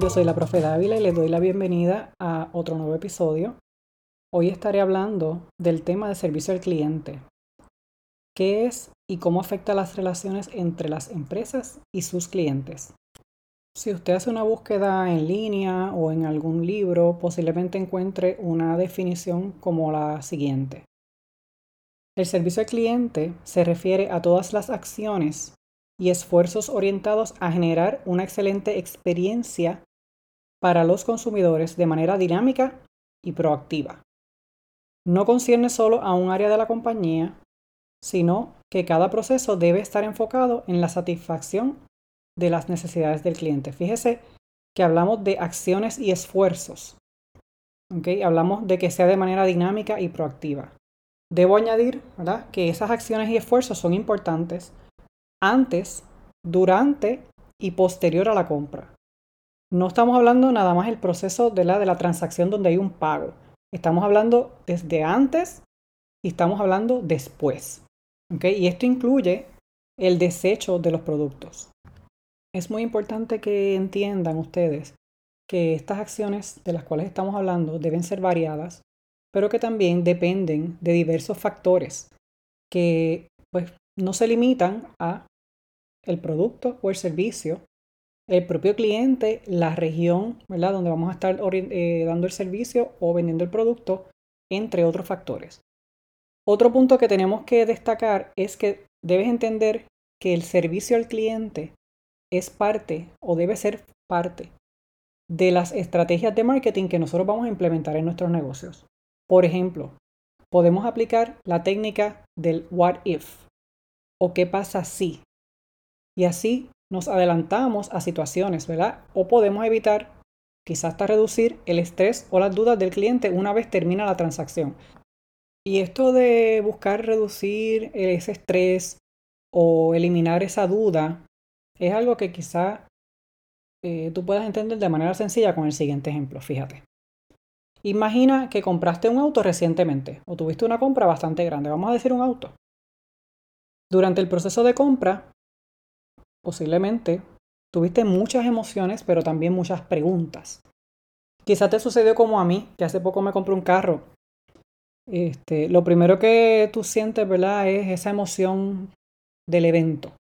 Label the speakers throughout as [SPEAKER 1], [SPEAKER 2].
[SPEAKER 1] Yo soy la profe Dávila y les doy la bienvenida a otro nuevo episodio. Hoy estaré hablando del tema de servicio al cliente. ¿Qué es y cómo afecta las relaciones entre las empresas y sus clientes? Si usted hace una búsqueda en línea o en algún libro, posiblemente encuentre una definición como la siguiente. El servicio al cliente se refiere a todas las acciones y esfuerzos orientados a generar una excelente experiencia para los consumidores de manera dinámica y proactiva. No concierne solo a un área de la compañía, sino que cada proceso debe estar enfocado en la satisfacción de las necesidades del cliente. Fíjese que hablamos de acciones y esfuerzos. Hablamos de que sea de manera dinámica y proactiva. Debo añadir que esas acciones y esfuerzos son importantes antes, durante y posterior a la compra. No estamos hablando nada más del proceso de la, de la transacción donde hay un pago. Estamos hablando desde antes y estamos hablando después. Y esto incluye el desecho de los productos. Es muy importante que entiendan ustedes que estas acciones de las cuales estamos hablando deben ser variadas, pero que también dependen de diversos factores que pues, no se limitan a el producto o el servicio, el propio cliente, la región, ¿verdad? Donde vamos a estar eh, dando el servicio o vendiendo el producto, entre otros factores. Otro punto que tenemos que destacar es que debes entender que el servicio al cliente es parte o debe ser parte de las estrategias de marketing que nosotros vamos a implementar en nuestros negocios. Por ejemplo, podemos aplicar la técnica del what if o qué pasa si y así nos adelantamos a situaciones, ¿verdad? O podemos evitar, quizás hasta reducir el estrés o las dudas del cliente una vez termina la transacción. Y esto de buscar reducir ese estrés o eliminar esa duda es algo que quizá eh, tú puedas entender de manera sencilla con el siguiente ejemplo. Fíjate. Imagina que compraste un auto recientemente o tuviste una compra bastante grande, vamos a decir un auto. Durante el proceso de compra, posiblemente tuviste muchas emociones, pero también muchas preguntas. Quizás te sucedió como a mí, que hace poco me compré un carro. Este, lo primero que tú sientes, ¿verdad? Es esa emoción del evento.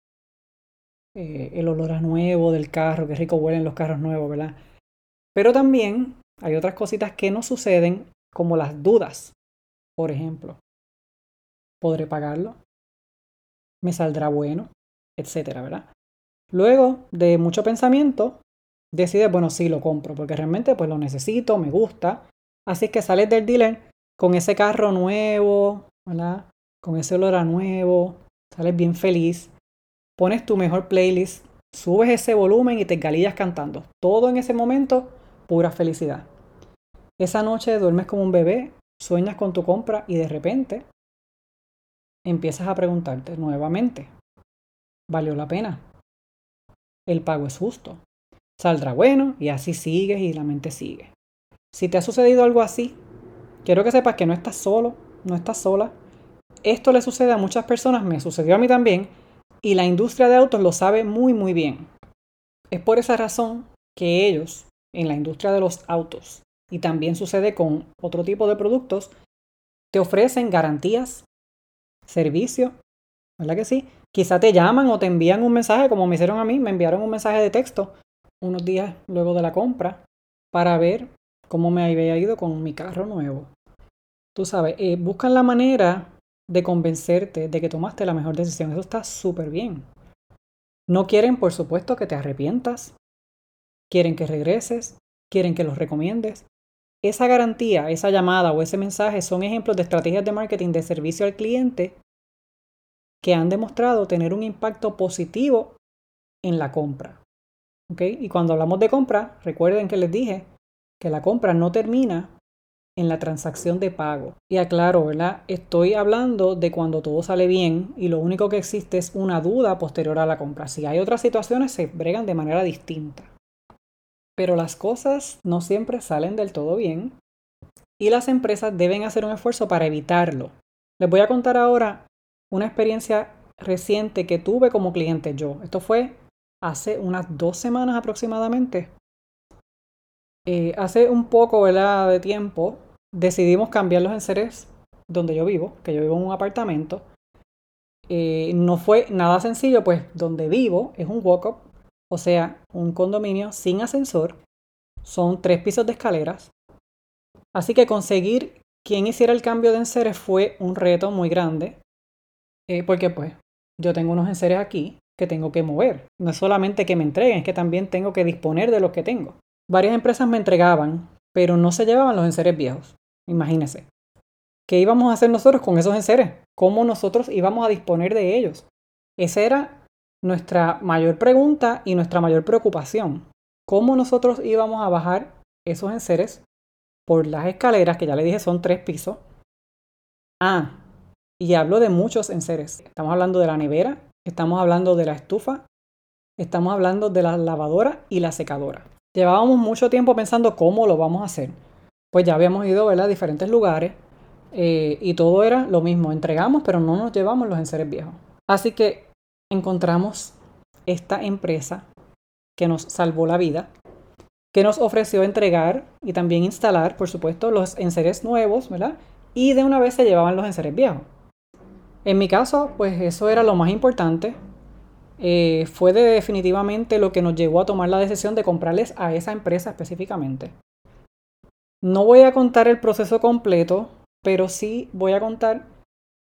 [SPEAKER 1] Eh, el olor a nuevo del carro, qué rico huelen los carros nuevos, ¿verdad? Pero también hay otras cositas que no suceden, como las dudas. Por ejemplo, ¿podré pagarlo? ¿Me saldrá bueno? Etcétera, ¿verdad? Luego de mucho pensamiento, decides, bueno, sí, lo compro, porque realmente pues lo necesito, me gusta. Así que sales del dealer con ese carro nuevo. Con ese olor a nuevo, sales bien feliz, pones tu mejor playlist, subes ese volumen y te galillas cantando. Todo en ese momento, pura felicidad. Esa noche duermes como un bebé, sueñas con tu compra y de repente empiezas a preguntarte nuevamente, ¿valió la pena? El pago es justo. Saldrá bueno y así sigues y la mente sigue. Si te ha sucedido algo así, quiero que sepas que no estás solo, no estás sola. Esto le sucede a muchas personas, me sucedió a mí también, y la industria de autos lo sabe muy muy bien. Es por esa razón que ellos, en la industria de los autos, y también sucede con otro tipo de productos, te ofrecen garantías, servicio, ¿verdad que sí? Quizá te llaman o te envían un mensaje, como me hicieron a mí, me enviaron un mensaje de texto unos días luego de la compra para ver cómo me había ido con mi carro nuevo. Tú sabes, eh, buscan la manera de convencerte de que tomaste la mejor decisión. Eso está súper bien. No quieren, por supuesto, que te arrepientas. Quieren que regreses. Quieren que los recomiendes. Esa garantía, esa llamada o ese mensaje son ejemplos de estrategias de marketing de servicio al cliente que han demostrado tener un impacto positivo en la compra. Y cuando hablamos de compra, recuerden que les dije que la compra no termina en la transacción de pago. Y aclaro, ¿verdad? Estoy hablando de cuando todo sale bien y lo único que existe es una duda posterior a la compra. Si hay otras situaciones, se bregan de manera distinta. Pero las cosas no siempre salen del todo bien y las empresas deben hacer un esfuerzo para evitarlo. Les voy a contar ahora una experiencia reciente que tuve como cliente yo. Esto fue hace unas dos semanas aproximadamente. Eh, hace un poco de tiempo decidimos cambiar los enseres donde yo vivo, que yo vivo en un apartamento. Eh, no fue nada sencillo, pues donde vivo es un walk-up, o sea, un condominio sin ascensor. Son tres pisos de escaleras. Así que conseguir quien hiciera el cambio de enseres fue un reto muy grande, eh, porque pues yo tengo unos enseres aquí que tengo que mover. No es solamente que me entreguen, es que también tengo que disponer de los que tengo. Varias empresas me entregaban, pero no se llevaban los enseres viejos. Imagínense. ¿Qué íbamos a hacer nosotros con esos enseres? ¿Cómo nosotros íbamos a disponer de ellos? Esa era nuestra mayor pregunta y nuestra mayor preocupación. ¿Cómo nosotros íbamos a bajar esos enseres por las escaleras, que ya le dije son tres pisos? Ah, y hablo de muchos enseres. Estamos hablando de la nevera, estamos hablando de la estufa, estamos hablando de la lavadora y la secadora. Llevábamos mucho tiempo pensando cómo lo vamos a hacer. Pues ya habíamos ido a diferentes lugares eh, y todo era lo mismo. Entregamos, pero no nos llevamos los enseres viejos. Así que encontramos esta empresa que nos salvó la vida, que nos ofreció entregar y también instalar, por supuesto, los enseres nuevos, ¿verdad? Y de una vez se llevaban los enseres viejos. En mi caso, pues eso era lo más importante. Eh, fue definitivamente lo que nos llevó a tomar la decisión de comprarles a esa empresa específicamente. No voy a contar el proceso completo, pero sí voy a contar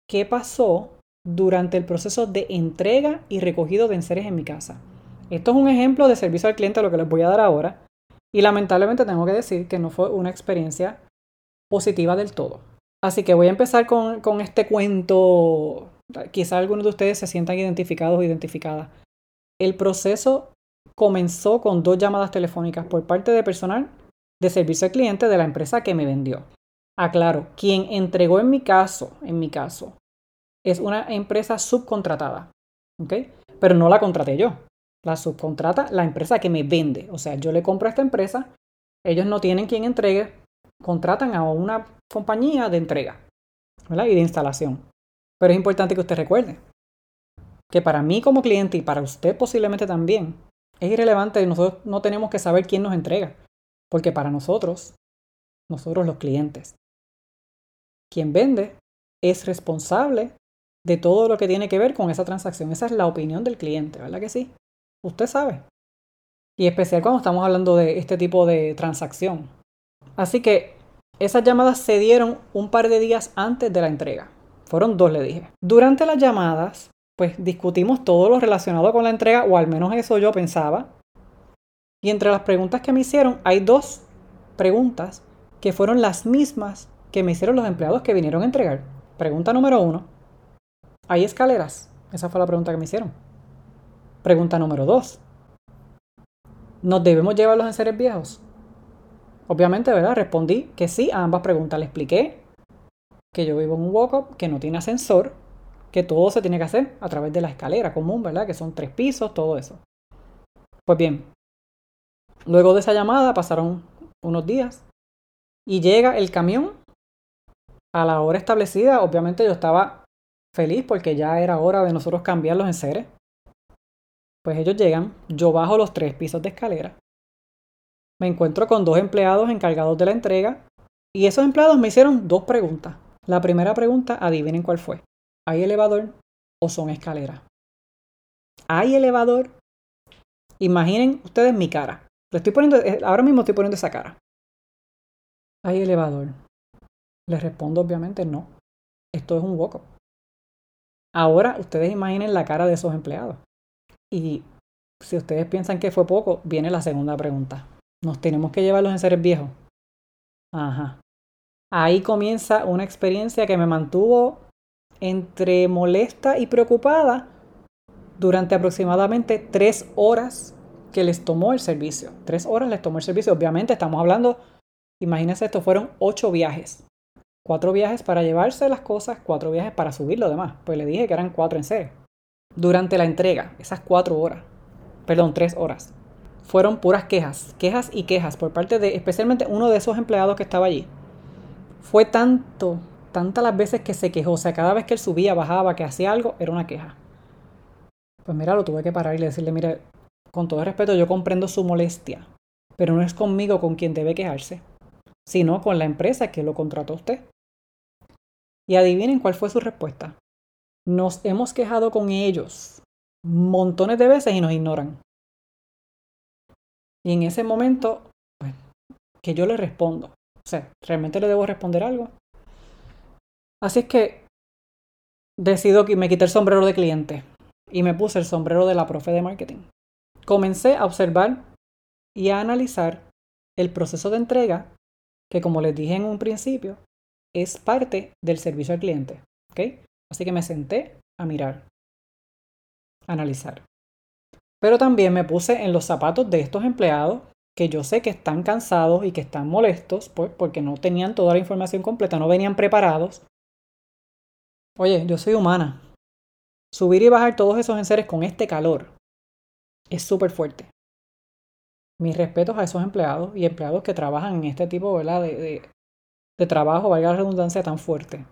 [SPEAKER 1] qué pasó durante el proceso de entrega y recogido de enseres en mi casa. Esto es un ejemplo de servicio al cliente, lo que les voy a dar ahora. Y lamentablemente tengo que decir que no fue una experiencia positiva del todo. Así que voy a empezar con, con este cuento. Quizá algunos de ustedes se sientan identificados o identificadas. El proceso comenzó con dos llamadas telefónicas por parte de personal de servicio al cliente de la empresa que me vendió. Aclaro, quien entregó en mi caso, en mi caso, es una empresa subcontratada. ¿Ok? Pero no la contraté yo. La subcontrata la empresa que me vende. O sea, yo le compro a esta empresa, ellos no tienen quien entregue, contratan a una compañía de entrega ¿verdad? y de instalación. Pero es importante que usted recuerde que para mí como cliente y para usted posiblemente también, es irrelevante, nosotros no tenemos que saber quién nos entrega, porque para nosotros, nosotros los clientes, quien vende es responsable de todo lo que tiene que ver con esa transacción. Esa es la opinión del cliente, ¿verdad que sí? Usted sabe. Y especial cuando estamos hablando de este tipo de transacción. Así que esas llamadas se dieron un par de días antes de la entrega. Fueron dos, le dije. Durante las llamadas, pues discutimos todo lo relacionado con la entrega, o al menos eso yo pensaba. Y entre las preguntas que me hicieron, hay dos preguntas que fueron las mismas que me hicieron los empleados que vinieron a entregar. Pregunta número uno. ¿Hay escaleras? Esa fue la pregunta que me hicieron. Pregunta número dos. ¿Nos debemos llevar los enseres viejos? Obviamente, ¿verdad? Respondí que sí a ambas preguntas. Le expliqué que yo vivo en un walk-up, que no tiene ascensor, que todo se tiene que hacer a través de la escalera común, ¿verdad? Que son tres pisos, todo eso. Pues bien, luego de esa llamada pasaron unos días y llega el camión a la hora establecida. Obviamente yo estaba feliz porque ya era hora de nosotros cambiar los enseres. Pues ellos llegan, yo bajo los tres pisos de escalera me encuentro con dos empleados encargados de la entrega y esos empleados me hicieron dos preguntas. La primera pregunta, adivinen cuál fue. ¿Hay elevador o son escaleras? ¿Hay elevador? Imaginen ustedes mi cara. Estoy poniendo, eh, ahora mismo estoy poniendo esa cara. ¿Hay elevador? Les respondo obviamente no. Esto es un walk Ahora ustedes imaginen la cara de esos empleados. Y si ustedes piensan que fue poco, viene la segunda pregunta. Nos tenemos que llevar los enseres viejos. Ajá. Ahí comienza una experiencia que me mantuvo entre molesta y preocupada durante aproximadamente tres horas que les tomó el servicio. Tres horas les tomó el servicio. Obviamente estamos hablando, imagínense, esto fueron ocho viajes. Cuatro viajes para llevarse las cosas, cuatro viajes para subir lo demás. Pues le dije que eran cuatro en serio. Durante la entrega, esas cuatro horas, perdón, tres horas, fueron puras quejas, quejas y quejas por parte de especialmente uno de esos empleados que estaba allí. Fue tanto, tantas las veces que se quejó, o sea, cada vez que él subía, bajaba, que hacía algo, era una queja. Pues mira, lo tuve que parar y decirle, mire, con todo respeto, yo comprendo su molestia, pero no es conmigo con quien debe quejarse, sino con la empresa que lo contrató usted. Y adivinen cuál fue su respuesta. Nos hemos quejado con ellos montones de veces y nos ignoran. Y en ese momento, pues, que yo le respondo. O sea, ¿realmente le debo responder algo? Así es que decido que me quité el sombrero de cliente y me puse el sombrero de la profe de marketing. Comencé a observar y a analizar el proceso de entrega que como les dije en un principio, es parte del servicio al cliente. ¿okay? Así que me senté a mirar, a analizar. Pero también me puse en los zapatos de estos empleados que yo sé que están cansados y que están molestos pues, porque no tenían toda la información completa, no venían preparados. Oye, yo soy humana. Subir y bajar todos esos enseres con este calor es súper fuerte. Mis respetos a esos empleados y empleados que trabajan en este tipo. De, de, de trabajo, valga la redundancia, tan fuerte.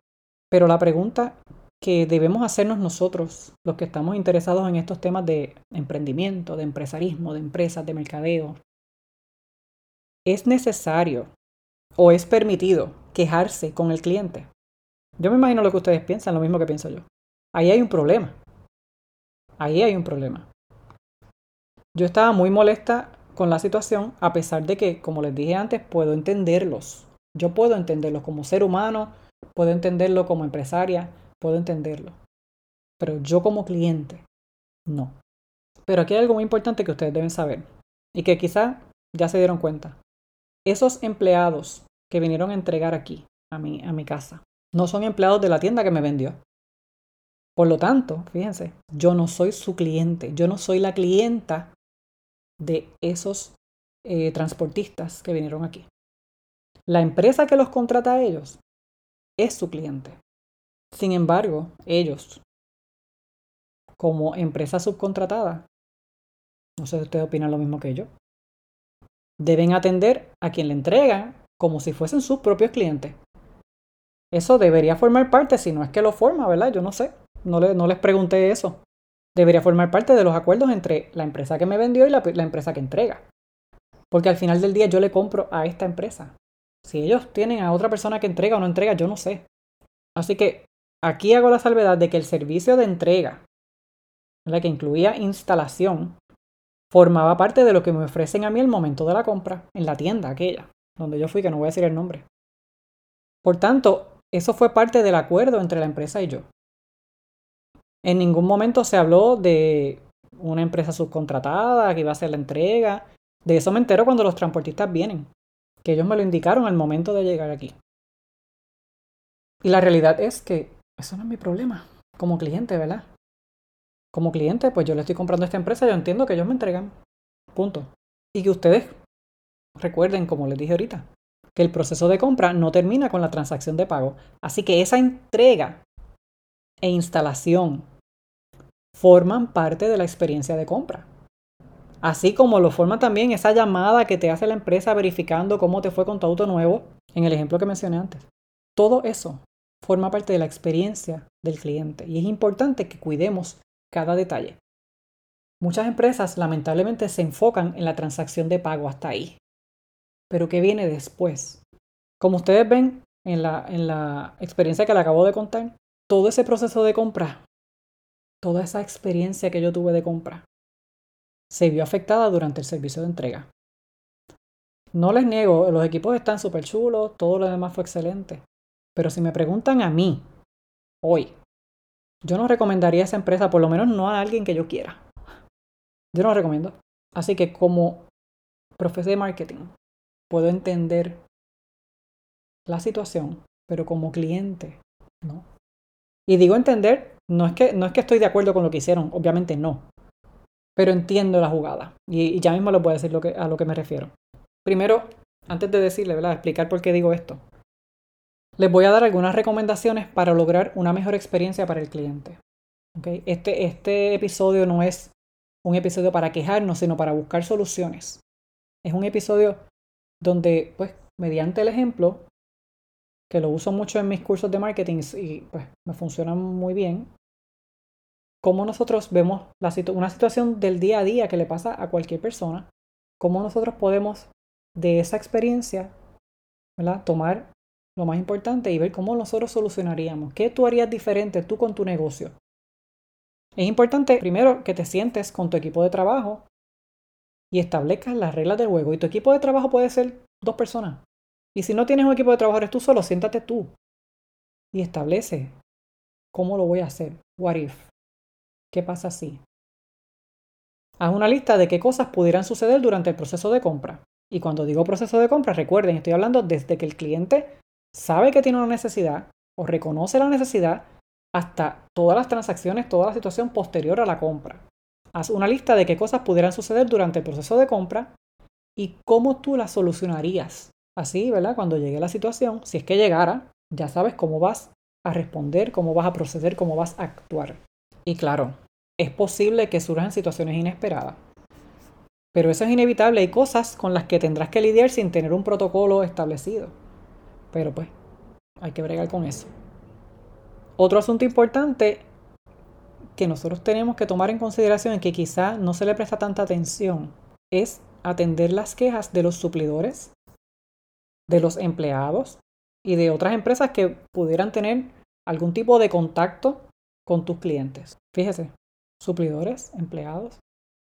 [SPEAKER 1] Pero la pregunta que debemos hacernos nosotros, los que estamos interesados en estos temas de emprendimiento, de empresarismo, de empresas, de mercadeo, ¿es necesario o es permitido quejarse con el cliente? Yo me imagino lo que ustedes piensan, lo mismo que pienso yo. Ahí hay un problema. Ahí hay un problema. Yo estaba muy molesta con la situación, a pesar de que, como les dije antes, puedo entenderlos. Yo puedo entenderlos como ser humano, puedo entenderlo como empresaria, puedo entenderlo. Pero yo como cliente, no. Pero aquí hay algo muy importante que ustedes deben saber y que quizá ya se dieron cuenta. Esos empleados que vinieron a entregar aquí, a mi, a mi casa, no son empleados de la tienda que me vendió. Por lo tanto, fíjense, yo no soy su cliente, yo no soy la clienta de esos eh, transportistas que vinieron aquí. La empresa que los contrata a ellos es su cliente. Sin embargo, ellos, como empresa subcontratada, no sé si ustedes opinan lo mismo que yo, deben atender a quien le entregan como si fuesen sus propios clientes. Eso debería formar parte, si no es que lo forma, ¿verdad? Yo no sé, no, no les pregunté eso debería formar parte de los acuerdos entre la empresa que me vendió y la, empresa que entrega. Porque al final del día yo le compro a esta empresa. Si ellos tienen a otra persona que entrega o no entrega, yo no sé. Así que aquí hago la salvedad de que el servicio de entrega, la que incluía instalación, formaba parte de lo que me ofrecen a mí el momento de la compra en la tienda aquella, donde yo fui, que no voy a decir el nombre. Por tanto, eso fue parte del acuerdo entre la empresa y yo. En ningún momento se habló de una empresa subcontratada que iba a hacer la entrega. De eso me entero cuando los transportistas vienen, que ellos me lo indicaron al momento de llegar aquí. Y la realidad es que eso no es mi problema como cliente, ¿verdad? Como cliente, pues yo le estoy comprando a esta empresa, yo entiendo que ellos me entregan. Punto. Y que ustedes recuerden, como les dije ahorita, que el proceso de compra no termina con la transacción de pago. Así que esa entrega e instalación forman parte de la experiencia de compra. Así como lo forma también esa llamada que te hace la empresa verificando cómo te fue con tu auto nuevo, en el ejemplo que mencioné antes. Todo eso forma parte de la experiencia del cliente y es importante que cuidemos cada detalle. Muchas empresas lamentablemente se enfocan en la transacción de pago hasta ahí. Pero ¿qué viene después? Como ustedes ven en la, en la experiencia que le acabo de contar, todo ese proceso de compra toda esa experiencia que yo tuve de compra se vio afectada durante el servicio de entrega. No les niego, los equipos están súper chulos, todo lo demás fue excelente. Pero si me preguntan a mí, hoy, yo no recomendaría esa empresa, por lo menos no a alguien que yo quiera. Yo no lo recomiendo. Así que como profesor de marketing, puedo entender la situación, pero como cliente, no. Y digo entender no es, que, no es que estoy de acuerdo con lo que hicieron, obviamente no. Pero entiendo la jugada. Y, ya mismo les voy a decir lo que, a lo que me refiero. Primero, antes de decirle, ¿verdad? Explicar por qué digo esto. Les voy a dar algunas recomendaciones para lograr una mejor experiencia para el cliente. ¿Okay? Este, este episodio no es un episodio para quejarnos, sino para buscar soluciones. Es un episodio donde, pues, mediante el ejemplo, que lo uso mucho en mis cursos de marketing y pues me funcionan muy bien, cómo nosotros vemos la una situación del día a día que le pasa a cualquier persona, cómo nosotros podemos de esa experiencia, ¿verdad? Tomar lo más importante y ver cómo nosotros solucionaríamos. ¿Qué tú harías diferente tú con tu negocio? Es importante primero que te sientes con tu equipo de trabajo y establezcas las reglas del juego. Y tu equipo de trabajo puede ser dos personas. Y si no tienes un equipo de trabajo, eres tú solo, siéntate tú y establece cómo lo voy a hacer. What if? ¿Qué pasa si? Haz una lista de qué cosas pudieran suceder durante el proceso de compra. Y cuando digo proceso de compra, recuerden, estoy hablando desde que el cliente sabe que tiene una necesidad o reconoce la necesidad hasta todas las transacciones, toda la situación posterior a la compra. Haz una lista de qué cosas pudieran suceder durante el proceso de compra y cómo tú las solucionarías. Así, ¿verdad? Cuando llegue la situación, si es que llegara, ya sabes cómo vas a responder, cómo vas a proceder, cómo vas a actuar. Y claro, es posible que surjan situaciones inesperadas. Pero eso es inevitable. Hay cosas con las que tendrás que lidiar sin tener un protocolo establecido. Pero pues, hay que bregar con eso. Otro asunto importante que nosotros tenemos que tomar en consideración y que quizá no se le presta tanta atención es atender las quejas de los suplidores, de los empleados y de otras empresas que pudieran tener algún tipo de contacto con tus clientes. Fíjese, suplidores, empleados.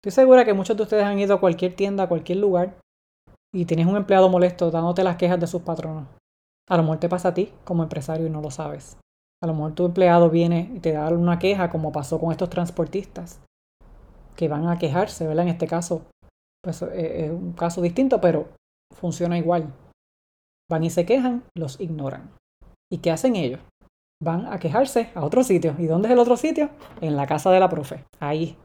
[SPEAKER 1] Estoy segura que muchos de ustedes han ido a cualquier tienda, a cualquier lugar y tienes un empleado molesto dándote las quejas de sus patronos. A lo mejor te pasa a ti como empresario y no lo sabes. A lo mejor tu empleado viene y te da una queja como pasó con estos transportistas que van a quejarse, ¿verdad? En este caso, pues eh, es un caso distinto, pero funciona igual. Van y se quejan, los ignoran. ¿Y qué hacen ellos? Van a quejarse a otro sitio. ¿Y dónde es el otro sitio? En la casa de la profe. Ahí.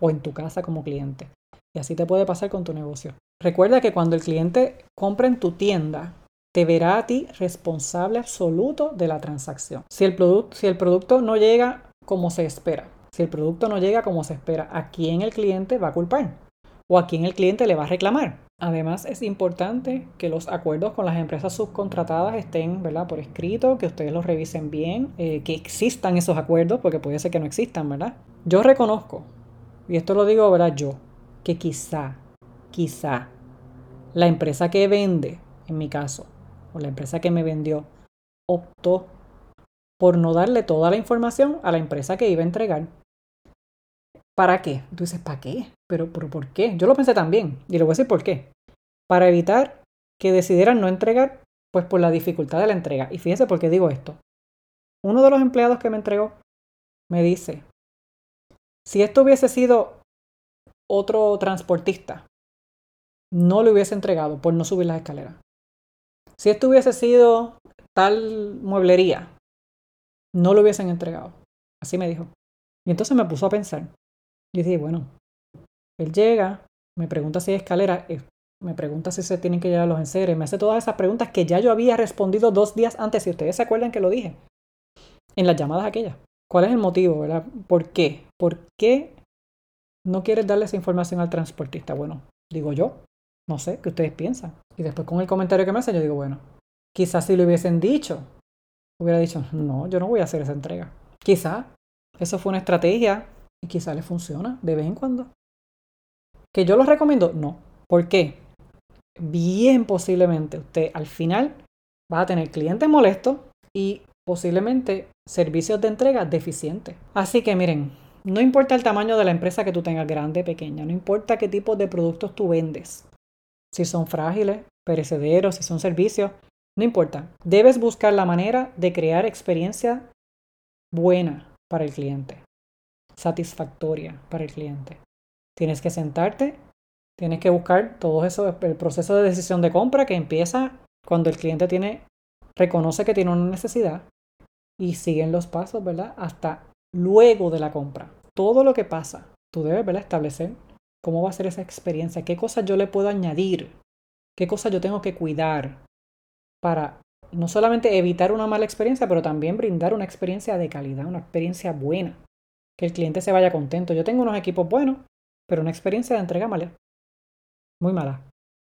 [SPEAKER 1] O en tu casa como cliente. Y así te puede pasar con tu negocio. Recuerda que cuando el cliente compra en tu tienda, te verá a ti responsable absoluto de la transacción. Si el, si el producto no llega como se espera, si el producto no llega como se espera, ¿a quién el cliente va a culpar? ¿O a quién el cliente le va a reclamar? Además, es importante que los acuerdos con las empresas subcontratadas estén ¿verdad? por escrito, que ustedes los revisen bien, eh, que existan esos acuerdos, porque puede ser que no existan, ¿verdad? Yo reconozco, y esto lo digo ¿verdad? yo, que quizá, quizá, la empresa que vende, en mi caso, o la empresa que me vendió, optó por no darle toda la información a la empresa que iba a entregar. ¿Para qué? Tú dices, ¿para qué? ¿Pero, pero por qué? Yo lo pensé también, y le voy a decir por qué. Para evitar que decidieran no entregar, pues por la dificultad de la entrega. Y fíjense por qué digo esto. Uno de los empleados que me entregó me dice, si esto hubiese sido otro transportista, no le hubiese entregado por no subir las escaleras. Si esto hubiese sido tal mueblería, no lo hubiesen entregado. Así me dijo. Y entonces me puso a pensar. Y dije, bueno, él llega, me pregunta si hay escalera, eh, me pregunta si se tienen que llevar los enseres, me hace todas esas preguntas que ya yo había respondido dos días antes, si ustedes se acuerdan que lo dije, en las llamadas aquellas. ¿Cuál es el motivo, verdad? ¿Por qué? ¿Por qué no quieres darle esa información al transportista? Bueno, digo yo, no sé, ¿qué ustedes piensan? Y después con el comentario que me hace, yo digo, bueno, quizás si lo hubiesen dicho, hubiera dicho, no, yo no voy a hacer esa entrega. Quizás eso fue una estrategia y quizás le funciona de vez en cuando. ¿Que yo lo recomiendo? No. ¿Por qué? Bien posiblemente usted al final va a tener clientes molestos y posiblemente servicios de entrega deficientes. Así que miren, no importa el tamaño de la empresa que tú tengas, grande, pequeña, no importa qué tipo de productos tú vendes, si son frágiles, perecederos, si son servicios, no importa. Debes buscar la manera de crear experiencia buena para el cliente, satisfactoria para el cliente. Tienes que sentarte, tienes que buscar todo eso, el proceso de decisión de compra que empieza cuando el cliente tiene, reconoce que tiene una necesidad y siguen los pasos, ¿verdad? Hasta luego de la compra. Todo lo que pasa, tú debes, ¿verdad? Establecer cómo va a ser esa experiencia, qué cosas yo le puedo añadir, qué cosas yo tengo que cuidar para no solamente evitar una mala experiencia, pero también brindar una experiencia de calidad, una experiencia buena, que el cliente se vaya contento. Yo tengo unos equipos buenos, pero una experiencia de entrega mala, muy mala.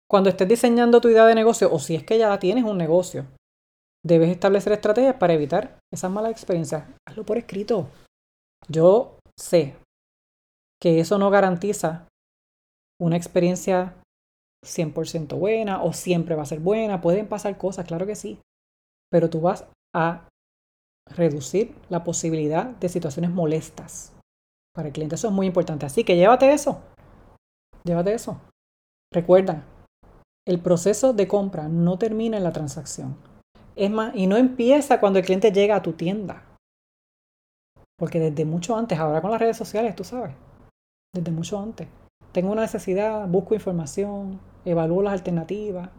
[SPEAKER 1] Cuando estés diseñando tu idea de negocio, o si es que ya tienes un negocio, debes establecer estrategias para evitar esas malas experiencias. Hazlo por escrito. Yo sé que eso no garantiza una experiencia 100% buena o siempre va a ser buena. Pueden pasar cosas, claro que sí. Pero tú vas a reducir la posibilidad de situaciones molestas para el cliente. Eso es muy importante. Así que llévate eso. Llévate eso. Recuerda, el proceso de compra no termina en la transacción. Es más, y no empieza cuando el cliente llega a tu tienda. Porque desde mucho antes, ahora con las redes sociales, tú sabes, desde mucho antes. Tengo una necesidad, busco información, evalúo las alternativas,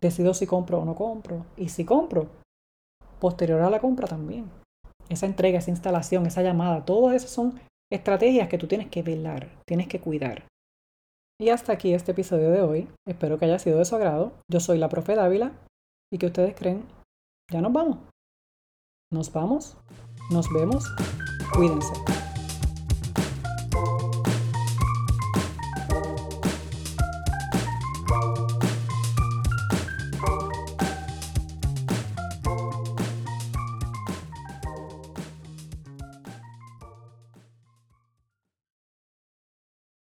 [SPEAKER 1] decido si compro o no compro. Y si compro, posterior a la compra también. Esa entrega, esa instalación, esa llamada, todas esas son estrategias que tú tienes que velar, tienes que cuidar. Y hasta aquí este episodio de hoy. Espero que haya sido de su agrado. Yo soy la profe Dávila y que ustedes creen, ya nos vamos. Nos vamos, nos vemos, cuídense.